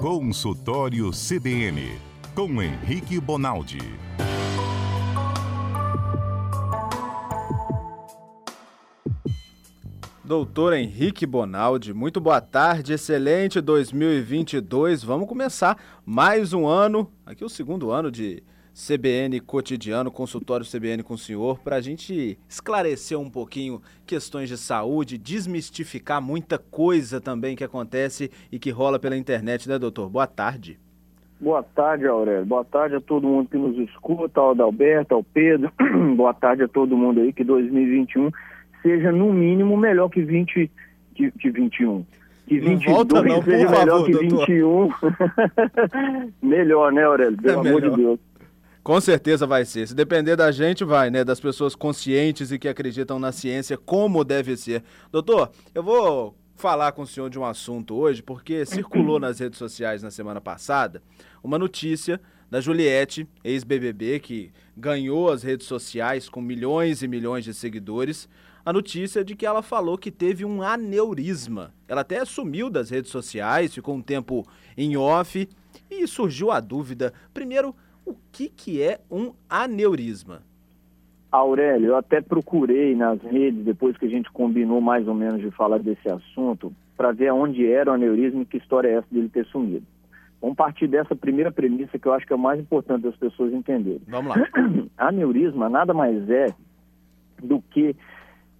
Consultório CBN, com Henrique Bonaldi. Doutor Henrique Bonaldi, muito boa tarde, excelente 2022. Vamos começar mais um ano, aqui o segundo ano de CBN Cotidiano, consultório CBN com o senhor, para a gente esclarecer um pouquinho questões de saúde, desmistificar muita coisa também que acontece e que rola pela internet, né, doutor? Boa tarde. Boa tarde, Aurélio. Boa tarde a todo mundo que nos escuta, ao Adalberto, ao Pedro. Boa tarde a todo mundo aí, que 2021 seja no mínimo melhor que 20 que, que 21 que 22 volta, não, seja favor, melhor que doutor. 21. melhor, né, Aurélio? Pelo É amor de melhor. Deus. Com certeza vai ser. Se depender da gente, vai, né? Das pessoas conscientes e que acreditam na ciência como deve ser. Doutor, eu vou falar com o senhor de um assunto hoje, porque circulou nas redes sociais na semana passada uma notícia da Juliette, ex-BBB, que ganhou as redes sociais com milhões e milhões de seguidores. A notícia de que ela falou que teve um aneurisma. Ela até sumiu das redes sociais, ficou um tempo em off e surgiu a dúvida. Primeiro, o que, que é um aneurisma? Aurélio, eu até procurei nas redes, depois que a gente combinou mais ou menos de falar desse assunto, para ver onde era o aneurisma e que história é essa dele ter sumido. Vamos partir dessa primeira premissa que eu acho que é o mais importante das pessoas entenderem. Vamos lá. Aneurisma nada mais é do que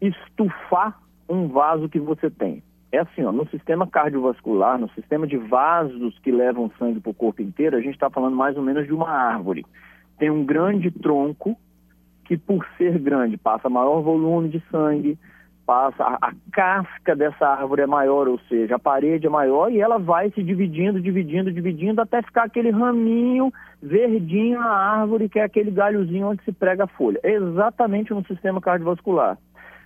estufar um vaso que você tem. É assim, ó, no sistema cardiovascular, no sistema de vasos que levam sangue para o corpo inteiro, a gente está falando mais ou menos de uma árvore. Tem um grande tronco que, por ser grande, passa maior volume de sangue, passa a, a casca dessa árvore é maior, ou seja, a parede é maior e ela vai se dividindo, dividindo, dividindo até ficar aquele raminho verdinho na árvore, que é aquele galhozinho onde se prega a folha. É exatamente no sistema cardiovascular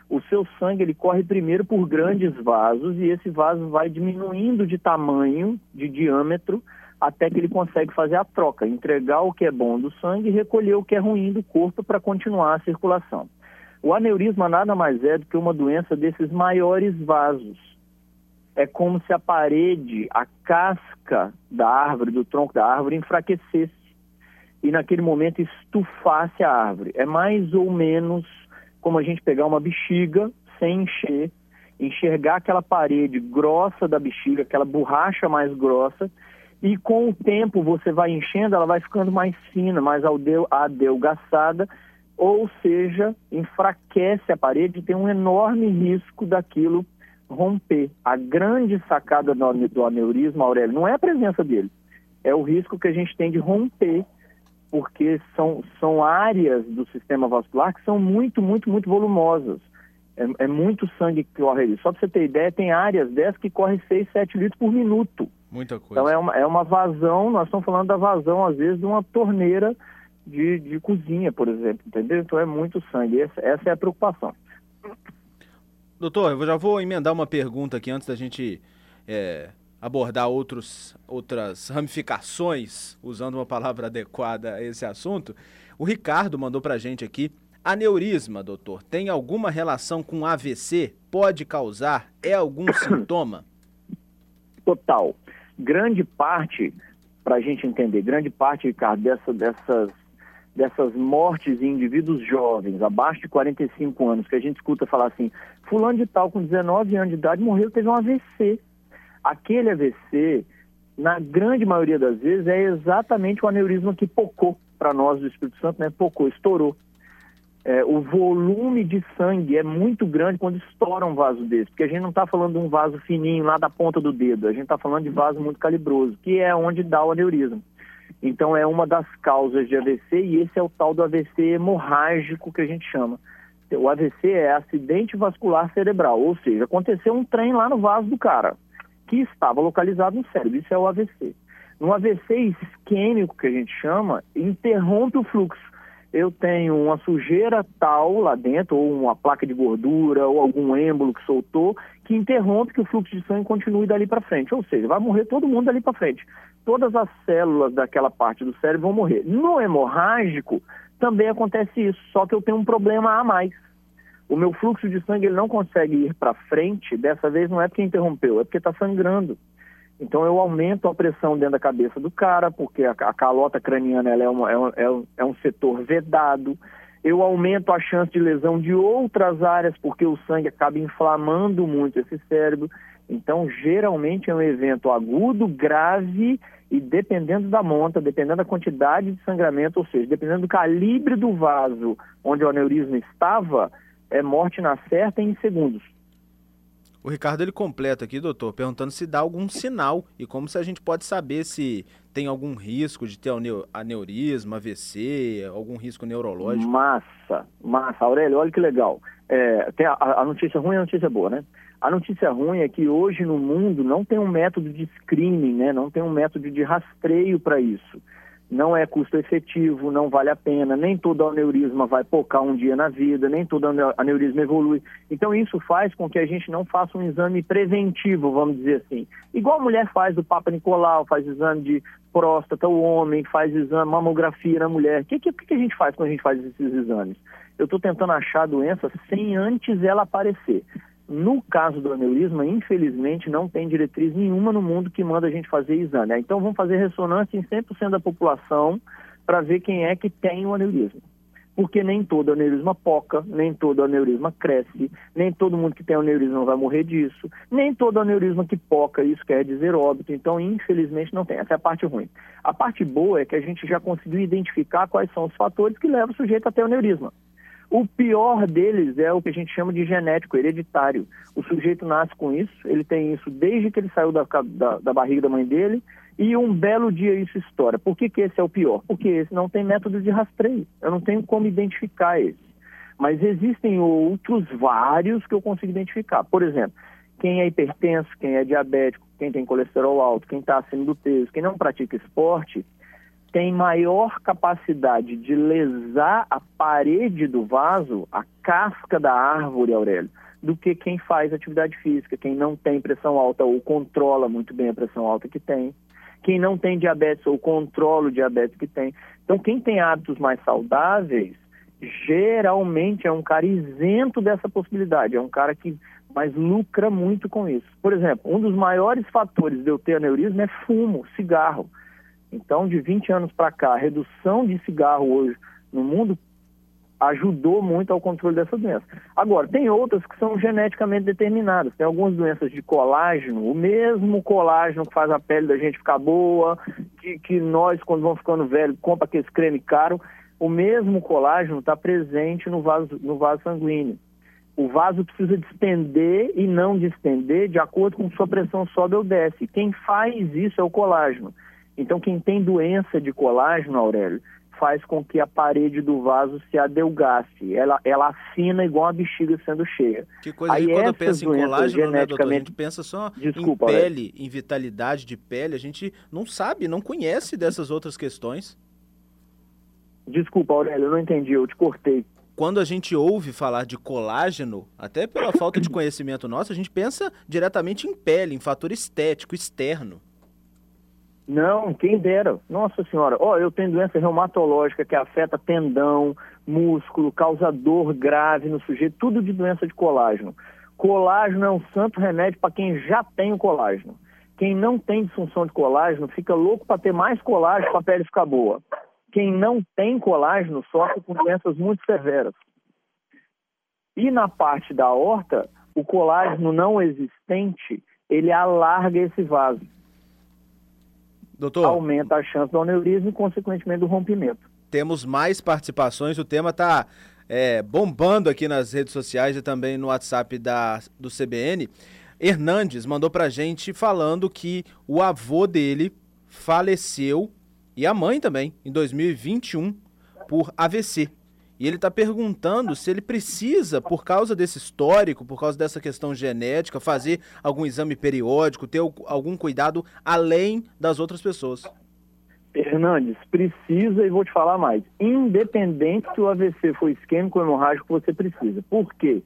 o seu sangue ele corre primeiro por grandes vasos e esse vaso vai diminuindo de tamanho, de diâmetro, até que ele consegue fazer a troca, entregar o que é bom do sangue e recolher o que é ruim do corpo para continuar a circulação. O aneurisma nada mais é do que uma doença desses maiores vasos. É como se a parede, a casca da árvore, do tronco da árvore, enfraquecesse e naquele momento estufasse a árvore. É mais ou menos como a gente pegar uma bexiga sem encher, enxergar aquela parede grossa da bexiga, aquela borracha mais grossa, e com o tempo você vai enchendo, ela vai ficando mais fina, mais adelgaçada, ou seja, enfraquece a parede e tem um enorme risco daquilo romper. A grande sacada do aneurisma, Aurélio, não é a presença dele, é o risco que a gente tem de romper porque são, são áreas do sistema vascular que são muito, muito, muito volumosas. É, é muito sangue que corre ali. Só para você ter ideia, tem áreas dessas que correm 6, 7 litros por minuto. Muita coisa. Então é uma, é uma vazão, nós estamos falando da vazão, às vezes, de uma torneira de, de cozinha, por exemplo, entendeu? Então é muito sangue. Essa, essa é a preocupação. Doutor, eu já vou emendar uma pergunta aqui antes da gente é, abordar outros, outras ramificações, usando uma palavra adequada a esse assunto. O Ricardo mandou pra gente aqui. Aneurisma, doutor, tem alguma relação com AVC? Pode causar? É algum sintoma? total. Grande parte, para a gente entender, grande parte, Ricardo, dessa, dessas, dessas mortes em indivíduos jovens, abaixo de 45 anos, que a gente escuta falar assim, fulano de tal com 19 anos de idade morreu, teve um AVC. Aquele AVC, na grande maioria das vezes, é exatamente o aneurisma que pocou para nós do Espírito Santo, né? Pocou, estourou. É, o volume de sangue é muito grande quando estoura um vaso desse, porque a gente não está falando de um vaso fininho lá da ponta do dedo, a gente está falando de vaso muito calibroso, que é onde dá o aneurisma. Então é uma das causas de AVC e esse é o tal do AVC hemorrágico que a gente chama. O AVC é acidente vascular cerebral, ou seja, aconteceu um trem lá no vaso do cara, que estava localizado no cérebro, isso é o AVC. No AVC isquêmico, que a gente chama, interrompe o fluxo eu tenho uma sujeira tal lá dentro, ou uma placa de gordura, ou algum êmbolo que soltou, que interrompe que o fluxo de sangue continue dali para frente. Ou seja, vai morrer todo mundo dali para frente. Todas as células daquela parte do cérebro vão morrer. No hemorrágico, também acontece isso, só que eu tenho um problema a mais. O meu fluxo de sangue ele não consegue ir para frente, dessa vez não é porque interrompeu, é porque está sangrando. Então eu aumento a pressão dentro da cabeça do cara, porque a, a calota craniana ela é, uma, é, um, é, um, é um setor vedado. Eu aumento a chance de lesão de outras áreas, porque o sangue acaba inflamando muito esse cérebro. Então, geralmente é um evento agudo, grave e dependendo da monta, dependendo da quantidade de sangramento, ou seja, dependendo do calibre do vaso onde o aneurisma estava, é morte na certa em segundos. O Ricardo ele completa aqui, doutor, perguntando se dá algum sinal e como se a gente pode saber se tem algum risco de ter aneurisma, AVC, algum risco neurológico. Massa, massa. Aurélio, olha que legal. É, tem a, a notícia ruim e a notícia boa, né? A notícia ruim é que hoje no mundo não tem um método de screening, né? não tem um método de rastreio para isso não é custo efetivo, não vale a pena, nem todo aneurisma vai pocar um dia na vida, nem todo aneurisma evolui. Então isso faz com que a gente não faça um exame preventivo, vamos dizer assim. Igual a mulher faz do Papa Nicolau, faz exame de próstata, o homem faz exame, mamografia na mulher. O que, que, que a gente faz quando a gente faz esses exames? Eu estou tentando achar a doença sem antes ela aparecer. No caso do aneurisma, infelizmente, não tem diretriz nenhuma no mundo que manda a gente fazer exame. Então, vamos fazer ressonância em 100% da população para ver quem é que tem o aneurisma. Porque nem todo aneurisma poca, nem todo aneurisma cresce, nem todo mundo que tem aneurisma vai morrer disso, nem todo aneurisma que poca, isso quer dizer óbito. Então, infelizmente, não tem. Essa é a parte ruim. A parte boa é que a gente já conseguiu identificar quais são os fatores que levam o sujeito a ter aneurisma. O pior deles é o que a gente chama de genético, hereditário. O sujeito nasce com isso, ele tem isso desde que ele saiu da, da, da barriga da mãe dele, e um belo dia isso estoura. Por que, que esse é o pior? Porque esse não tem método de rastreio. Eu não tenho como identificar esse. Mas existem outros vários que eu consigo identificar. Por exemplo, quem é hipertenso, quem é diabético, quem tem colesterol alto, quem está acima do peso, quem não pratica esporte, tem maior capacidade de lesar a parede do vaso, a casca da árvore, Aurélio, do que quem faz atividade física, quem não tem pressão alta ou controla muito bem a pressão alta que tem, quem não tem diabetes ou controla o diabetes que tem. Então, quem tem hábitos mais saudáveis, geralmente é um cara isento dessa possibilidade, é um cara que mais lucra muito com isso. Por exemplo, um dos maiores fatores de eu ter aneurisma é fumo, cigarro. Então, de 20 anos para cá, a redução de cigarro hoje no mundo ajudou muito ao controle dessa doença. Agora, tem outras que são geneticamente determinadas. Tem algumas doenças de colágeno, o mesmo colágeno que faz a pele da gente ficar boa, que, que nós, quando vamos ficando velhos, compra aquele creme caro, o mesmo colágeno está presente no vaso, no vaso sanguíneo. O vaso precisa distender e não distender de acordo com sua pressão sobe ou desce. Quem faz isso é o colágeno. Então, quem tem doença de colágeno, Aurélio, faz com que a parede do vaso se adelgasse. Ela, ela afina igual a bexiga sendo cheia. Que coisa, Aí, quando pensa em colágeno, geneticamente... né, doutor? A gente pensa só Desculpa, em pele, Aurélio. em vitalidade de pele. A gente não sabe, não conhece dessas outras questões. Desculpa, Aurélio, eu não entendi, eu te cortei. Quando a gente ouve falar de colágeno, até pela falta de conhecimento nosso, a gente pensa diretamente em pele, em fator estético, externo. Não, quem dera. Nossa senhora, ó, oh, eu tenho doença reumatológica que afeta tendão, músculo, causa dor grave no sujeito, tudo de doença de colágeno. Colágeno é um santo remédio para quem já tem o colágeno. Quem não tem disfunção de colágeno fica louco para ter mais colágeno para a pele ficar boa. Quem não tem colágeno sofre com doenças muito severas. E na parte da horta, o colágeno não existente, ele alarga esse vaso. Doutor, aumenta a chance do aneurisma e, consequentemente, do rompimento. Temos mais participações, o tema está é, bombando aqui nas redes sociais e também no WhatsApp da, do CBN. Hernandes mandou para gente falando que o avô dele faleceu, e a mãe também, em 2021, por AVC. E ele está perguntando se ele precisa, por causa desse histórico, por causa dessa questão genética, fazer algum exame periódico, ter algum cuidado além das outras pessoas. Hernandes, precisa e vou te falar mais. Independente se o AVC for isquêmico ou hemorrágico, você precisa. Por quê?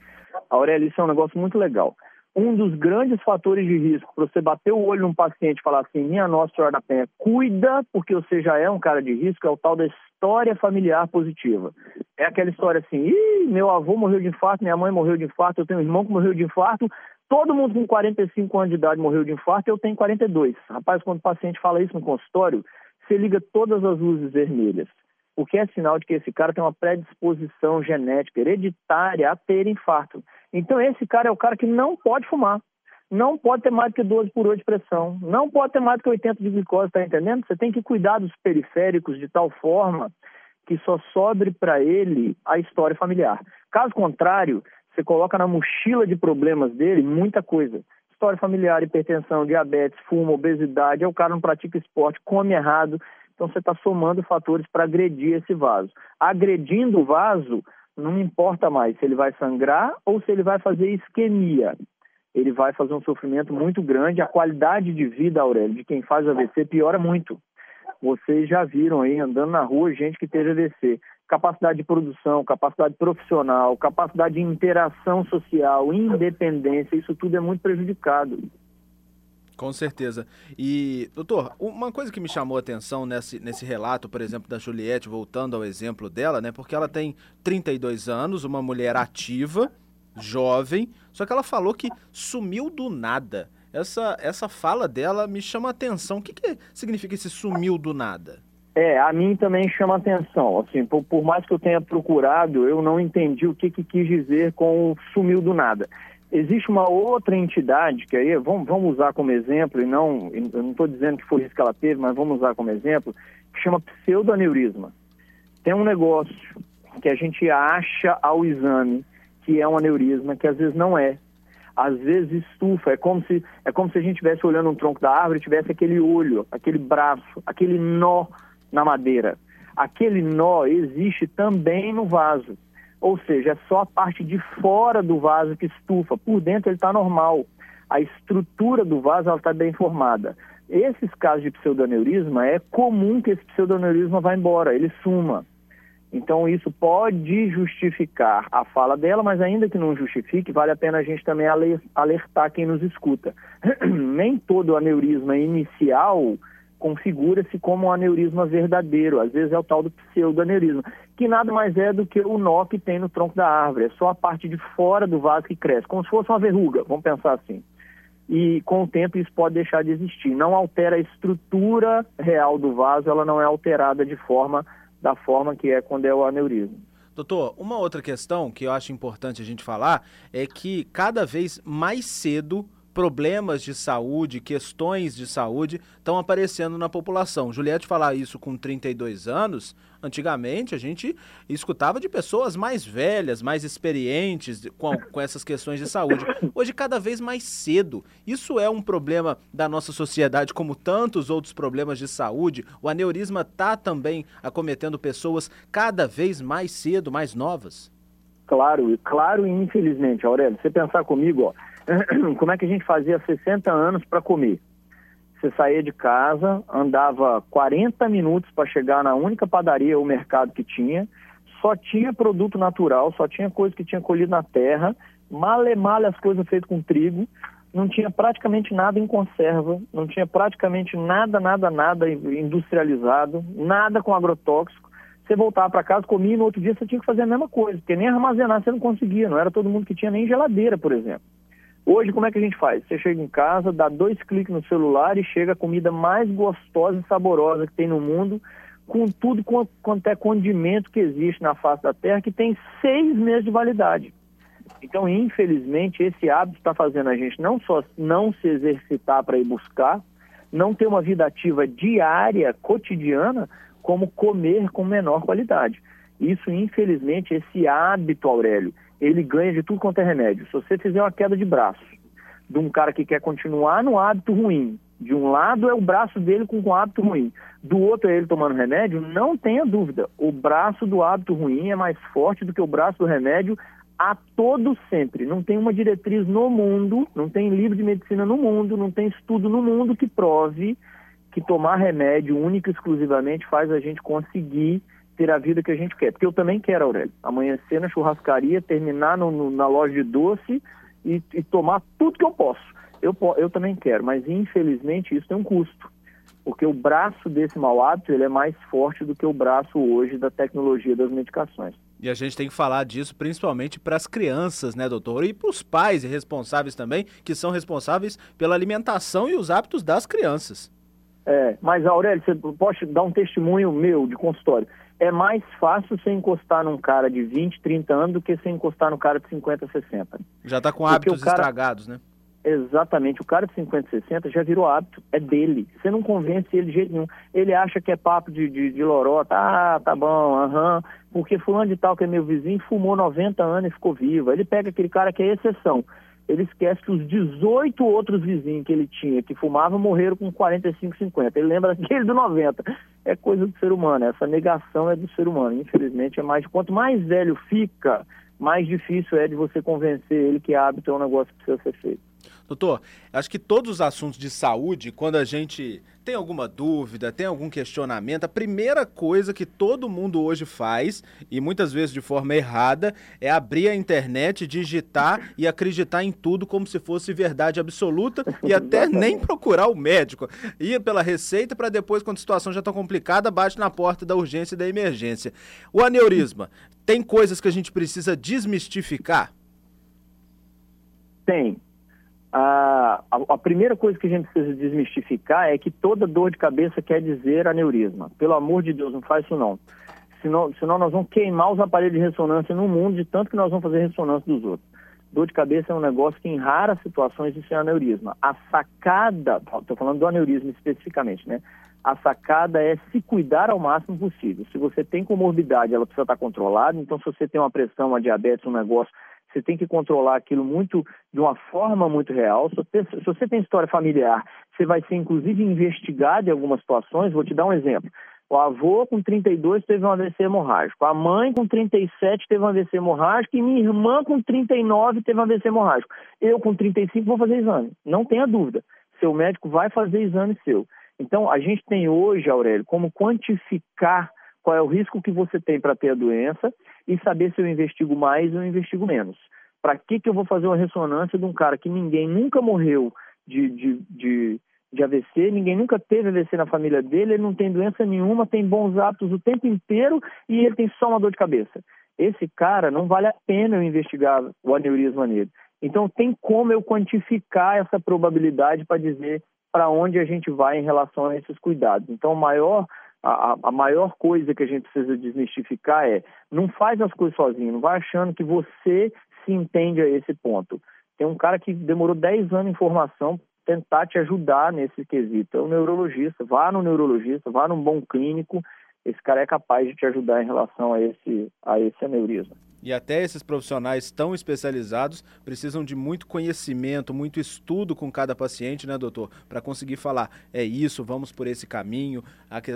Aurélio, isso é um negócio muito legal um dos grandes fatores de risco para você bater o olho num paciente e falar assim, minha Nossa Senhora da Penha, cuida, porque você já é um cara de risco, é o tal da história familiar positiva. É aquela história assim, Ih, meu avô morreu de infarto, minha mãe morreu de infarto, eu tenho um irmão que morreu de infarto, todo mundo com 45 anos de idade morreu de infarto, eu tenho 42. Rapaz, quando o paciente fala isso no consultório, você liga todas as luzes vermelhas, o que é sinal de que esse cara tem uma predisposição genética hereditária a ter infarto. Então, esse cara é o cara que não pode fumar, não pode ter mais do que 12 por 8 de pressão, não pode ter mais do que 80 de glicose, está entendendo? Você tem que cuidar dos periféricos de tal forma que só sobre para ele a história familiar. Caso contrário, você coloca na mochila de problemas dele muita coisa. História familiar, hipertensão, diabetes, fumo, obesidade, é o cara não pratica esporte, come errado. Então você está somando fatores para agredir esse vaso. Agredindo o vaso, não importa mais se ele vai sangrar ou se ele vai fazer isquemia. Ele vai fazer um sofrimento muito grande. A qualidade de vida, Aurélio, de quem faz AVC piora muito. Vocês já viram aí andando na rua gente que teve AVC capacidade de produção, capacidade profissional, capacidade de interação social, independência, isso tudo é muito prejudicado. Com certeza. E, doutor, uma coisa que me chamou a atenção nesse, nesse relato, por exemplo, da Juliette, voltando ao exemplo dela, né? Porque ela tem 32 anos, uma mulher ativa, jovem, só que ela falou que sumiu do nada. Essa, essa fala dela me chama a atenção. O que, que significa esse sumiu do nada? É, a mim também chama atenção. Assim, por, por, mais que eu tenha procurado, eu não entendi o que, que quis dizer com sumiu do nada. Existe uma outra entidade que aí vamos, vamos usar como exemplo e não, eu não estou dizendo que foi isso que ela teve, mas vamos usar como exemplo que chama pseudoaneurisma. Tem um negócio que a gente acha ao exame que é um aneurisma, que às vezes não é. Às vezes estufa, é como se é como se a gente estivesse olhando um tronco da árvore e tivesse aquele olho, aquele braço, aquele nó na madeira. Aquele nó existe também no vaso. Ou seja, é só a parte de fora do vaso que estufa. Por dentro ele está normal. A estrutura do vaso está bem formada. Esses casos de pseudoneurisma, é comum que esse pseudoneurisma vá embora, ele suma. Então, isso pode justificar a fala dela, mas ainda que não justifique, vale a pena a gente também alertar quem nos escuta. Nem todo aneurisma inicial configura-se como um aneurisma verdadeiro, às vezes é o tal do pseudoaneurisma, que nada mais é do que o nó que tem no tronco da árvore, é só a parte de fora do vaso que cresce, como se fosse uma verruga, vamos pensar assim. E com o tempo isso pode deixar de existir. Não altera a estrutura real do vaso, ela não é alterada de forma da forma que é quando é o aneurisma. Doutor, uma outra questão que eu acho importante a gente falar é que cada vez mais cedo problemas de saúde, questões de saúde estão aparecendo na população. Juliette falar isso com 32 anos, antigamente a gente escutava de pessoas mais velhas, mais experientes com, com essas questões de saúde. Hoje, cada vez mais cedo. Isso é um problema da nossa sociedade, como tantos outros problemas de saúde. O aneurisma está também acometendo pessoas cada vez mais cedo, mais novas. Claro, claro e infelizmente, Aurélio, você pensar comigo, ó, como é que a gente fazia 60 anos para comer? Você saía de casa, andava 40 minutos para chegar na única padaria ou mercado que tinha, só tinha produto natural, só tinha coisa que tinha colhido na terra, male male as coisas feitas com trigo, não tinha praticamente nada em conserva, não tinha praticamente nada, nada, nada industrializado, nada com agrotóxico. Você voltava para casa, comia e no outro dia você tinha que fazer a mesma coisa, porque nem armazenar você não conseguia, não era todo mundo que tinha nem geladeira, por exemplo. Hoje, como é que a gente faz? Você chega em casa, dá dois cliques no celular e chega a comida mais gostosa e saborosa que tem no mundo, com tudo quanto é condimento que existe na face da Terra, que tem seis meses de validade. Então, infelizmente, esse hábito está fazendo a gente não só não se exercitar para ir buscar, não ter uma vida ativa diária, cotidiana, como comer com menor qualidade. Isso, infelizmente, esse hábito, Aurélio, ele ganha de tudo quanto é remédio. Se você fizer uma queda de braço de um cara que quer continuar no hábito ruim, de um lado é o braço dele com um hábito ruim, do outro é ele tomando remédio, não tenha dúvida, o braço do hábito ruim é mais forte do que o braço do remédio a todo sempre. Não tem uma diretriz no mundo, não tem livro de medicina no mundo, não tem estudo no mundo que prove que tomar remédio única e exclusivamente faz a gente conseguir ter a vida que a gente quer. Porque eu também quero, Aurélio. Amanhecer na churrascaria, terminar no, no, na loja de doce e, e, tomar tudo que eu posso. Eu, eu também quero, mas infelizmente isso tem um custo. Porque o braço desse mau hábito ele é mais forte do que o braço hoje da tecnologia das medicações. E a gente tem que falar disso principalmente para as crianças, né, doutor? E para os pais responsáveis também, que são responsáveis pela alimentação e os hábitos das crianças. É, mas Aurélio, você pode dar um testemunho meu de consultório. É mais fácil você encostar num cara de 20, 30 anos do que você encostar no cara de 50, 60. Já está com hábitos cara... estragados, né? Exatamente. O cara de 50, 60 já virou hábito, é dele. Você não convence ele de jeito nenhum. Ele acha que é papo de, de, de lorota, ah, tá bom, aham, porque fulano de tal que é meu vizinho fumou 90 anos e ficou vivo. Ele pega aquele cara que é exceção ele esquece que os 18 outros vizinhos que ele tinha que fumavam morreram com 45, 50. Ele lembra aquele do 90. É coisa do ser humano, essa negação é do ser humano. Infelizmente, é mais. Quanto mais velho fica, mais difícil é de você convencer ele que hábito é um negócio que precisa ser feito. Doutor, acho que todos os assuntos de saúde, quando a gente tem alguma dúvida, tem algum questionamento, a primeira coisa que todo mundo hoje faz, e muitas vezes de forma errada, é abrir a internet, digitar e acreditar em tudo como se fosse verdade absoluta e até nem procurar o médico. Ir pela receita para depois, quando a situação já está complicada, bate na porta da urgência e da emergência. O aneurisma, tem coisas que a gente precisa desmistificar? Tem a, a, primeira coisa que a gente precisa desmistificar é que toda dor de cabeça quer dizer aneurisma. Pelo amor de Deus, não faz isso não. Senão, senão nós vamos queimar os aparelhos de ressonância no mundo de tanto que nós vamos fazer ressonância dos outros. Dor de cabeça é um negócio que em raras situações isso é aneurisma. A sacada, estou falando do aneurisma especificamente, né? A sacada é se cuidar ao máximo possível. Se você tem comorbidade, ela precisa estar controlada. Então, se você tem uma pressão, uma diabetes, um negócio você tem que controlar aquilo muito de uma forma muito real. Se você, se você tem história familiar, você vai ser inclusive investigado em algumas situações. Vou te dar um exemplo. O avô com 32 teve um AVC hemorrágico. A mãe com 37 teve um AVC hemorrágico. E minha irmã com 39 teve um AVC hemorrágico. Eu com 35 vou fazer exame. Não tenha dúvida. Seu médico vai fazer exame seu. Então, a gente tem hoje, Aurélio, como quantificar qual é o risco que você tem para ter a doença e saber se eu investigo mais ou investigo menos. Para que, que eu vou fazer uma ressonância de um cara que ninguém nunca morreu de, de, de, de AVC, ninguém nunca teve AVC na família dele, ele não tem doença nenhuma, tem bons hábitos o tempo inteiro e ele tem só uma dor de cabeça. Esse cara não vale a pena eu investigar o aneurisma nele. Então tem como eu quantificar essa probabilidade para dizer para onde a gente vai em relação a esses cuidados. Então, o maior a, a, maior coisa que a gente precisa desmistificar é não faz as coisas sozinho, não vai achando que você se entende a esse ponto. Tem um cara que demorou 10 anos em formação tentar te ajudar nesse quesito. É o neurologista, vá no neurologista, vá num bom clínico, esse cara é capaz de te ajudar em relação a esse, a esse aneurisma. E até esses profissionais tão especializados precisam de muito conhecimento, muito estudo com cada paciente, né, doutor? Para conseguir falar, é isso, vamos por esse caminho.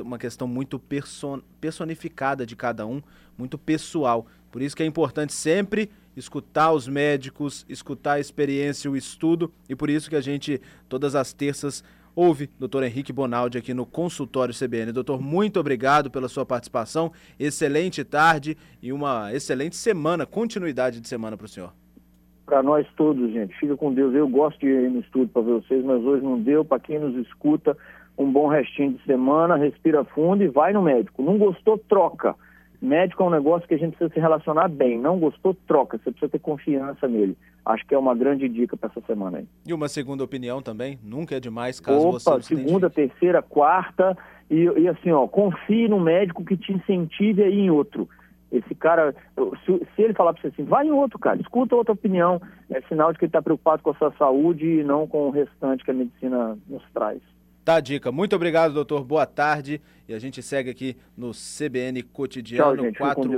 Uma questão muito person personificada de cada um, muito pessoal. Por isso que é importante sempre escutar os médicos, escutar a experiência, o estudo, e por isso que a gente, todas as terças, Ouve doutor Henrique Bonaldi aqui no consultório CBN. Doutor, muito obrigado pela sua participação. Excelente tarde e uma excelente semana, continuidade de semana para o senhor. Para nós todos, gente. Fica com Deus. Eu gosto de ir no estúdio para ver vocês, mas hoje não deu. Para quem nos escuta, um bom restinho de semana, respira fundo e vai no médico. Não gostou, troca. Médico é um negócio que a gente precisa se relacionar bem. Não gostou, troca. Você precisa ter confiança nele. Acho que é uma grande dica para essa semana aí. E uma segunda opinião também? Nunca é demais, caso Opa, você segunda, terceira, quarta. E, e, assim, ó, confie no médico que te incentive a ir em outro. Esse cara, se, se ele falar para você assim, vai em outro, cara, escuta outra opinião, é sinal de que ele está preocupado com a sua saúde e não com o restante que a medicina nos traz. Tá a dica. Muito obrigado, doutor. Boa tarde. E a gente segue aqui no CBN Cotidiano Tchau, gente. 4.